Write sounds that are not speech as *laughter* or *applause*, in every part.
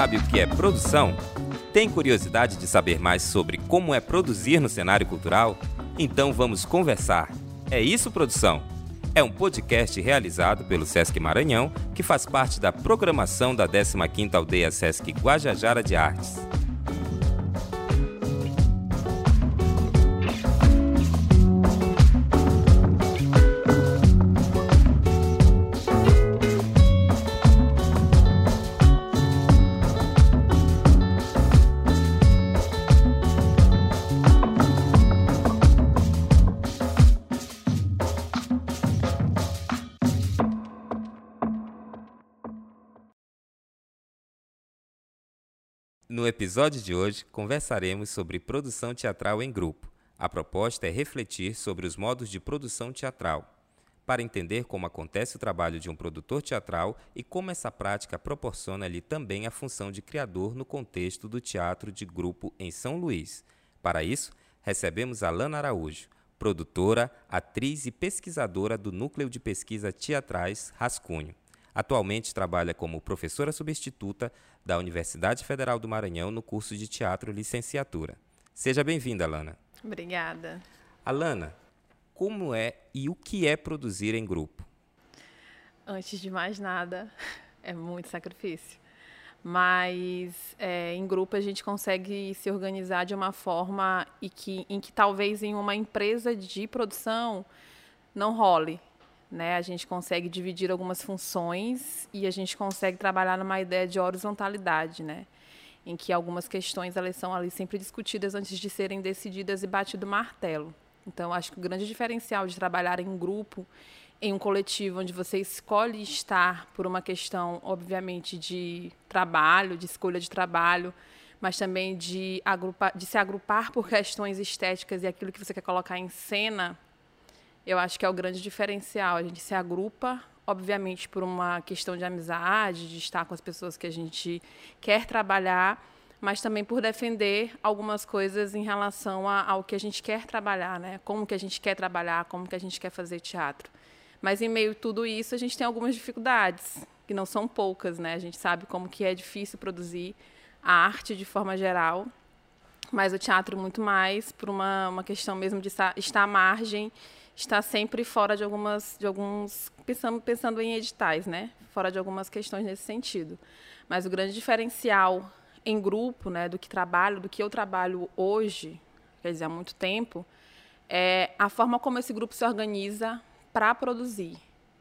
Sabe o que é produção? Tem curiosidade de saber mais sobre como é produzir no cenário cultural? Então vamos conversar. É isso, produção? É um podcast realizado pelo Sesc Maranhão, que faz parte da programação da 15ª Aldeia Sesc Guajajara de Artes. No episódio de hoje, conversaremos sobre produção teatral em grupo. A proposta é refletir sobre os modos de produção teatral, para entender como acontece o trabalho de um produtor teatral e como essa prática proporciona-lhe também a função de criador no contexto do teatro de grupo em São Luís. Para isso, recebemos Alana Araújo, produtora, atriz e pesquisadora do Núcleo de Pesquisa Teatrais Rascunho. Atualmente trabalha como professora substituta da Universidade Federal do Maranhão no curso de Teatro Licenciatura. Seja bem-vinda, Alana. Obrigada. Alana, como é e o que é produzir em grupo? Antes de mais nada, *laughs* é muito sacrifício. Mas é, em grupo a gente consegue se organizar de uma forma e que, em que talvez em uma empresa de produção não role. Né? A gente consegue dividir algumas funções e a gente consegue trabalhar numa ideia de horizontalidade, né? em que algumas questões elas são ali sempre discutidas antes de serem decididas e batido martelo. Então, acho que o grande diferencial de trabalhar em grupo, em um coletivo onde você escolhe estar por uma questão, obviamente, de trabalho, de escolha de trabalho, mas também de, de se agrupar por questões estéticas e aquilo que você quer colocar em cena, eu acho que é o grande diferencial. A gente se agrupa, obviamente, por uma questão de amizade, de estar com as pessoas que a gente quer trabalhar, mas também por defender algumas coisas em relação a, ao que a gente quer trabalhar, né? Como que a gente quer trabalhar, como que a gente quer fazer teatro. Mas em meio a tudo isso, a gente tem algumas dificuldades, que não são poucas, né? A gente sabe como que é difícil produzir a arte de forma geral, mas o teatro muito mais por uma, uma questão mesmo de estar, à margem está sempre fora de algumas, de alguns, pensando, pensando em editais, né? Fora de algumas questões nesse sentido. Mas o grande diferencial em grupo, né, do que trabalho, do que eu trabalho hoje, quer dizer, há muito tempo, é a forma como esse grupo se organiza para produzir,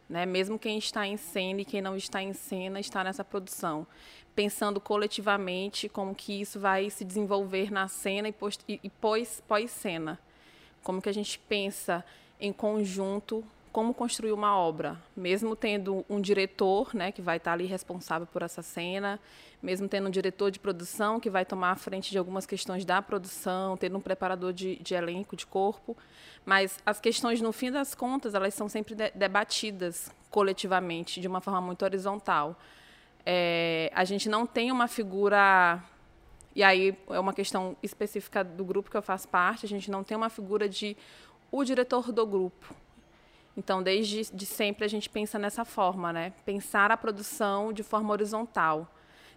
né? Mesmo quem está em cena e quem não está em cena está nessa produção, pensando coletivamente como que isso vai se desenvolver na cena e pós, e pós, pós cena, como que a gente pensa em conjunto como construir uma obra, mesmo tendo um diretor, né, que vai estar ali responsável por essa cena, mesmo tendo um diretor de produção que vai tomar a frente de algumas questões da produção, tendo um preparador de, de elenco, de corpo, mas as questões, no fim das contas, elas são sempre de, debatidas coletivamente, de uma forma muito horizontal. É, a gente não tem uma figura e aí é uma questão específica do grupo que eu faço parte, a gente não tem uma figura de o diretor do grupo. Então, desde de sempre a gente pensa nessa forma, né? Pensar a produção de forma horizontal.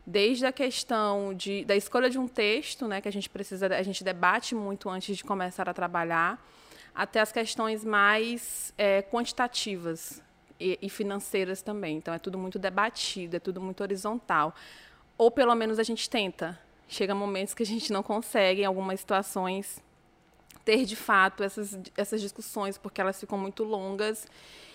Desde a questão de, da escolha de um texto, né, que a gente precisa, a gente debate muito antes de começar a trabalhar, até as questões mais é, quantitativas e, e financeiras também. Então, é tudo muito debatido, é tudo muito horizontal. Ou pelo menos a gente tenta. Chega momentos que a gente não consegue, em algumas situações ter de fato essas, essas discussões, porque elas ficam muito longas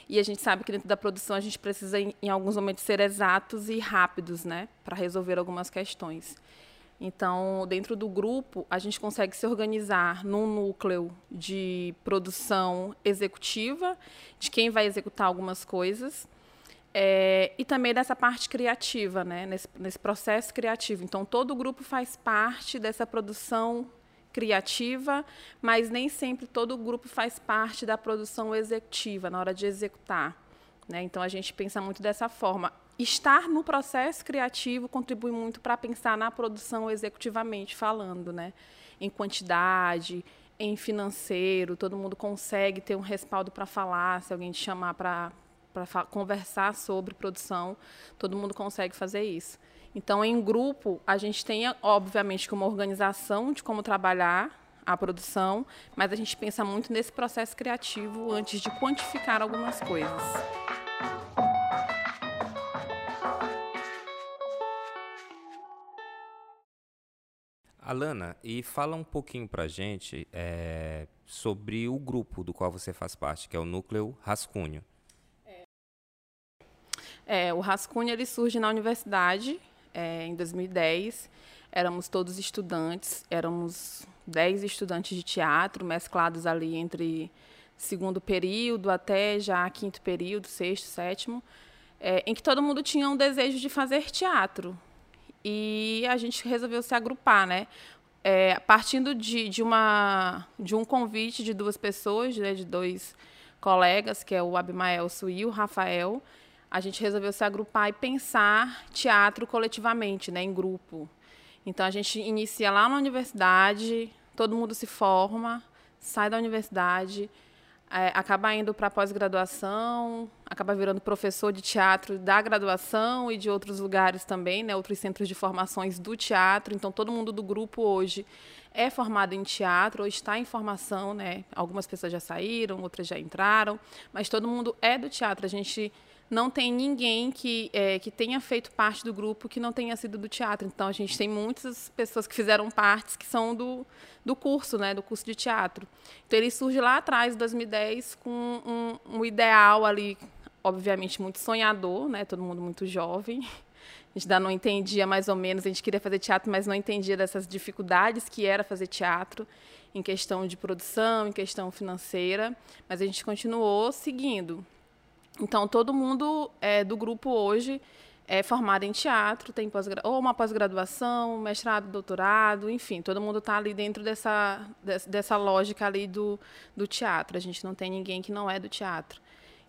e a gente sabe que dentro da produção a gente precisa, em, em alguns momentos, ser exatos e rápidos né, para resolver algumas questões. Então, dentro do grupo, a gente consegue se organizar num núcleo de produção executiva, de quem vai executar algumas coisas, é, e também dessa parte criativa, né, nesse, nesse processo criativo. Então, todo o grupo faz parte dessa produção criativa, mas nem sempre todo o grupo faz parte da produção executiva, na hora de executar. Né? Então, a gente pensa muito dessa forma. Estar no processo criativo contribui muito para pensar na produção executivamente falando, né? em quantidade, em financeiro, todo mundo consegue ter um respaldo para falar, se alguém te chamar para para conversar sobre produção, todo mundo consegue fazer isso. Então, em grupo, a gente tem, obviamente, uma organização de como trabalhar a produção, mas a gente pensa muito nesse processo criativo antes de quantificar algumas coisas. Alana, e fala um pouquinho para a gente é, sobre o grupo do qual você faz parte, que é o Núcleo Rascunho. É, o Rascunho ele surge na universidade é, em 2010. Éramos todos estudantes, éramos 10 estudantes de teatro, mesclados ali entre segundo período até já quinto período, sexto, sétimo, é, em que todo mundo tinha um desejo de fazer teatro. E a gente resolveu se agrupar, né? É, partindo de, de, uma, de um convite de duas pessoas, né, de dois colegas, que é o Abimaelso e o Rafael, a gente resolveu se agrupar e pensar teatro coletivamente, né, em grupo. Então a gente inicia lá na universidade, todo mundo se forma, sai da universidade, é, acaba indo para pós-graduação, acaba virando professor de teatro da graduação e de outros lugares também, né, outros centros de formações do teatro. Então todo mundo do grupo hoje é formado em teatro ou está em formação, né? Algumas pessoas já saíram, outras já entraram, mas todo mundo é do teatro. A gente não tem ninguém que, é, que tenha feito parte do grupo que não tenha sido do teatro. Então, a gente tem muitas pessoas que fizeram partes que são do, do curso, né, do curso de teatro. Então, ele surge lá atrás, em 2010, com um, um ideal ali, obviamente, muito sonhador, né, todo mundo muito jovem. A gente ainda não entendia mais ou menos, a gente queria fazer teatro, mas não entendia dessas dificuldades que era fazer teatro em questão de produção, em questão financeira, mas a gente continuou seguindo. Então, todo mundo é, do grupo hoje é formado em teatro, tem pós ou uma pós-graduação, mestrado, doutorado, enfim, todo mundo está ali dentro dessa, dessa lógica ali do, do teatro. A gente não tem ninguém que não é do teatro.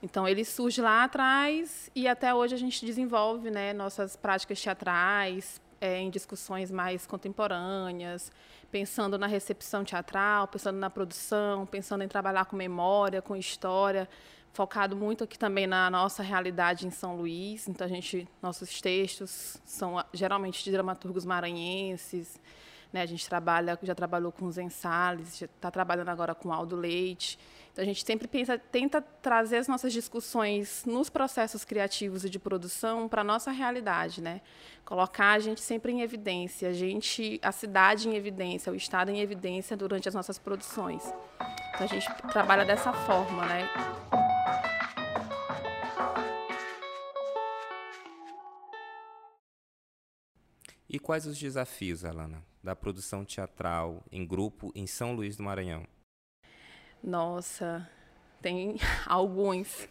Então, ele surge lá atrás e até hoje a gente desenvolve né, nossas práticas teatrais é, em discussões mais contemporâneas, pensando na recepção teatral, pensando na produção, pensando em trabalhar com memória, com história focado muito aqui também na nossa realidade em São Luís. Então a gente, nossos textos são geralmente de dramaturgos maranhenses. Né? A gente trabalha, já trabalhou com Zen Salles, está trabalhando agora com Aldo Leite. Então a gente sempre pensa, tenta trazer as nossas discussões nos processos criativos e de produção para a nossa realidade, né? Colocar a gente sempre em evidência, a gente, a cidade em evidência, o estado em evidência durante as nossas produções. Então a gente trabalha dessa forma, né? E quais os desafios, Alana, da produção teatral em grupo em São Luís do Maranhão? Nossa, tem *laughs* alguns.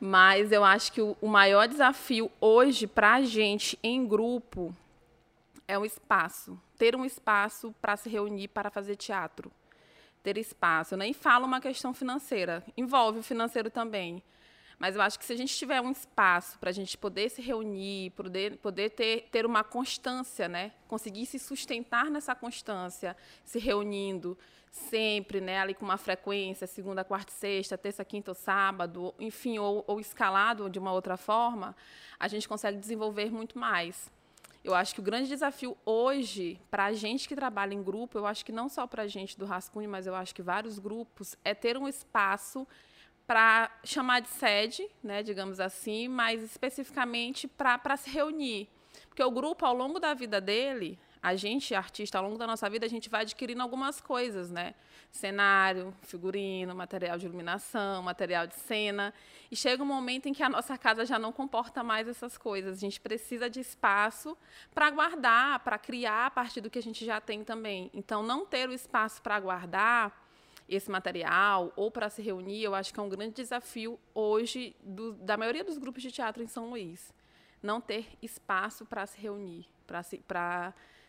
Mas eu acho que o, maior desafio hoje para a gente em grupo é o espaço. Ter um espaço para se reunir para fazer teatro. Ter espaço. Eu nem falo uma questão financeira, envolve o financeiro também. Mas eu acho que se a gente tiver um espaço para a gente poder se reunir, poder, poder ter, ter uma constância, né? conseguir se sustentar nessa constância, se reunindo sempre, né? ali com uma frequência, segunda, quarta, sexta, terça, quinta ou sábado, enfim, ou, ou escalado de uma outra forma, a gente consegue desenvolver muito mais. Eu acho que o grande desafio hoje, para a gente que trabalha em grupo, eu acho que não só para a gente do Rascunho, mas eu acho que vários grupos, é ter um espaço para chamar de sede, né, digamos assim, mas especificamente para se reunir. Porque o grupo, ao longo da vida dele, a gente, artista, ao longo da nossa vida, a gente vai adquirindo algumas coisas, né? Cenário, figurino, material de iluminação, material de cena. E chega um momento em que a nossa casa já não comporta mais essas coisas. A gente precisa de espaço para guardar, para criar a partir do que a gente já tem também. Então, não ter o espaço para guardar esse material ou para se reunir, eu acho que é um grande desafio hoje do, da maioria dos grupos de teatro em São Luís. Não ter espaço para se reunir, para se,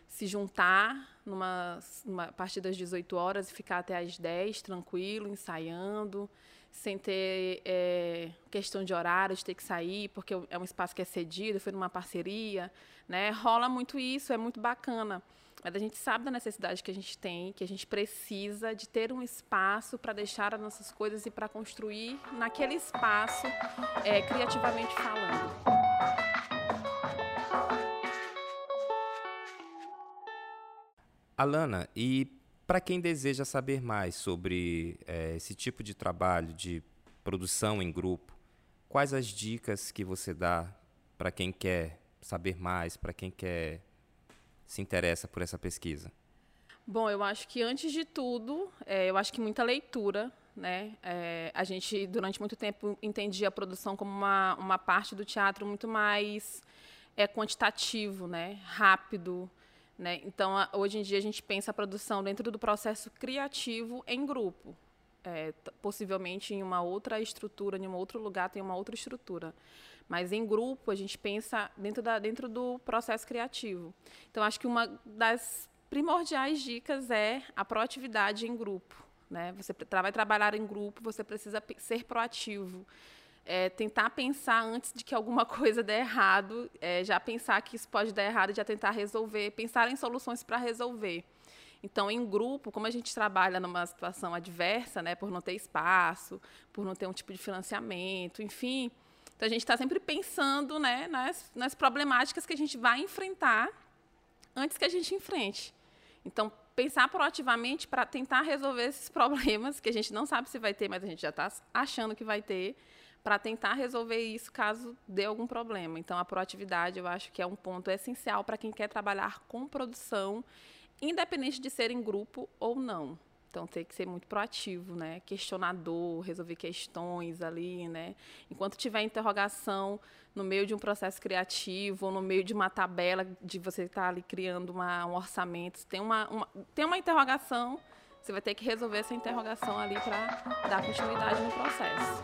se juntar numa, numa, a partir das 18 horas e ficar até às 10, tranquilo, ensaiando, sem ter é, questão de horário, de ter que sair, porque é um espaço que é cedido, foi numa parceria, né? Rola muito isso, é muito bacana. Mas a gente sabe da necessidade que a gente tem, que a gente precisa de ter um espaço para deixar as nossas coisas e para construir naquele espaço, é, criativamente falando. Alana, e para quem deseja saber mais sobre é, esse tipo de trabalho de produção em grupo, quais as dicas que você dá para quem quer saber mais, para quem quer se interessa por essa pesquisa? Bom, eu acho que antes de tudo, é, eu acho que muita leitura, né? É, a gente durante muito tempo entendia a produção como uma, uma parte do teatro muito mais é quantitativo, né? Rápido, né? Então a, hoje em dia a gente pensa a produção dentro do processo criativo em grupo, é, possivelmente em uma outra estrutura, em um outro lugar tem uma outra estrutura. Mas em grupo, a gente pensa dentro, da, dentro do processo criativo. Então, acho que uma das primordiais dicas é a proatividade em grupo. Né? Você vai trabalhar em grupo, você precisa ser proativo. É, tentar pensar antes de que alguma *laughs* coisa dê errado, é, já pensar que isso pode dar errado e já tentar resolver, pensar em soluções para resolver. Então, em grupo, como a gente trabalha numa situação adversa, né, por não ter espaço, por não ter um tipo de financiamento, enfim, então a gente está sempre pensando né, nas, nas problemáticas que a gente vai enfrentar antes que a gente enfrente. Então, pensar proativamente para tentar resolver esses *laughs* problemas que a gente não sabe se vai ter, mas a gente já está achando que vai ter, para tentar resolver isso caso dê algum problema. Então, a proatividade eu acho que é um ponto essencial para quem quer trabalhar com produção, independente de ser em grupo ou não. Então tem que ser muito proativo, né? Questionador, resolver questões ali, né? Enquanto tiver interrogação no meio de um processo criativo, ou no meio de uma tabela de você estar tá ali criando uma, um orçamento, tem uma, uma, tem uma interrogação, você vai ter que resolver essa interrogação ali para dar continuidade no processo.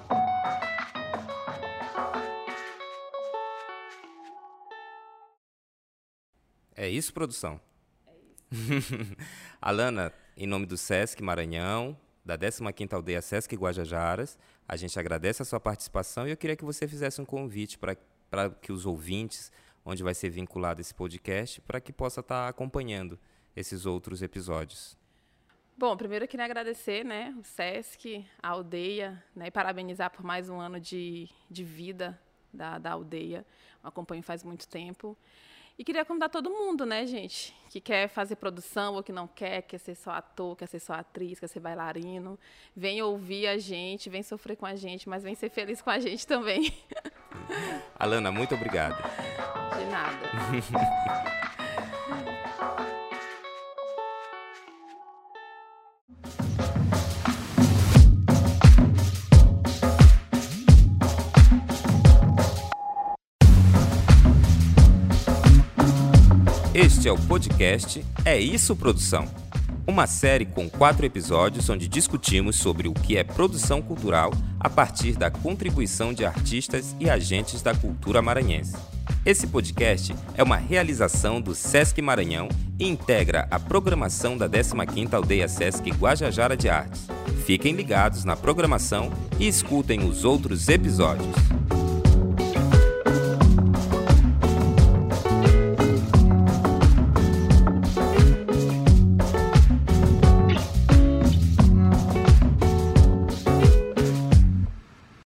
É isso, produção? É isso. *laughs* Alana, em nome do SESC Maranhão, da 15ª Aldeia SESC Guajajaras, a gente agradece a sua participação e eu queria que você fizesse um convite para que os ouvintes, onde vai ser vinculado esse podcast, para que possa estar tá acompanhando esses outros episódios. Bom, primeiro eu queria agradecer né, o SESC, a aldeia, né, e parabenizar por mais um ano de, de vida da, da aldeia. Eu acompanho faz muito tempo. E queria convidar todo mundo, né, gente, que quer fazer produção ou que não quer, quer ser só ator, quer ser só atriz, quer ser bailarino, vem ouvir a gente, vem sofrer com a gente, mas vem ser feliz com a gente também. Alana, muito obrigado. De nada. *laughs* Este é o podcast É Isso Produção, uma série com quatro episódios onde discutimos sobre o que é produção cultural a partir da contribuição de artistas e agentes da cultura maranhense. Esse podcast é uma realização do Sesc Maranhão e integra a programação da 15ª Aldeia Sesc Guajajara de Artes. Fiquem ligados na programação e escutem os outros episódios.